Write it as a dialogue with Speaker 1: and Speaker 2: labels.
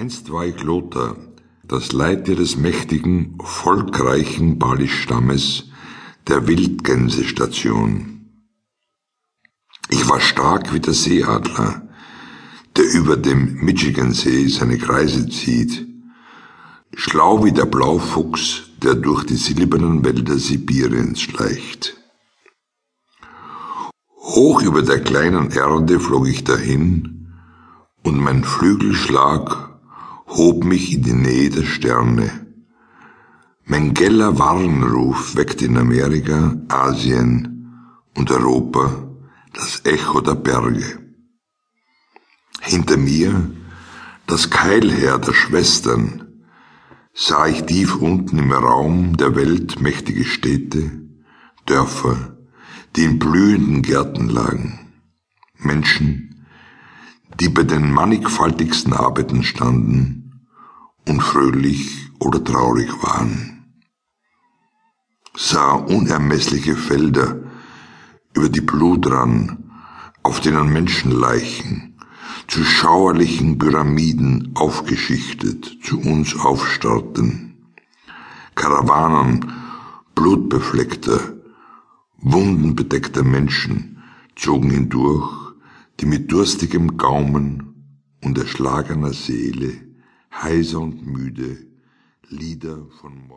Speaker 1: Einst war ich Lothar, das Leiter des mächtigen, volkreichen Bali-Stammes der Wildgänsestation. Ich war stark wie der Seeadler, der über dem Michigansee seine Kreise zieht, schlau wie der Blaufuchs, der durch die silbernen Wälder Sibiriens schleicht. Hoch über der kleinen Erde flog ich dahin, und mein Flügelschlag hob mich in die Nähe der Sterne. Mein geller Warnruf weckte in Amerika, Asien und Europa das Echo der Berge. Hinter mir das Keilheer der Schwestern, sah ich tief unten im Raum der Welt mächtige Städte, Dörfer, die in blühenden Gärten lagen, Menschen, die bei den mannigfaltigsten Arbeiten standen, und fröhlich oder traurig waren, sah unermessliche Felder über die Blutran, auf denen Menschenleichen zu schauerlichen Pyramiden aufgeschichtet zu uns aufstarrten, Karawanen blutbefleckter, wundenbedeckter Menschen zogen hindurch, die mit durstigem Gaumen und erschlagener Seele heiser und müde Lieder von Morgen.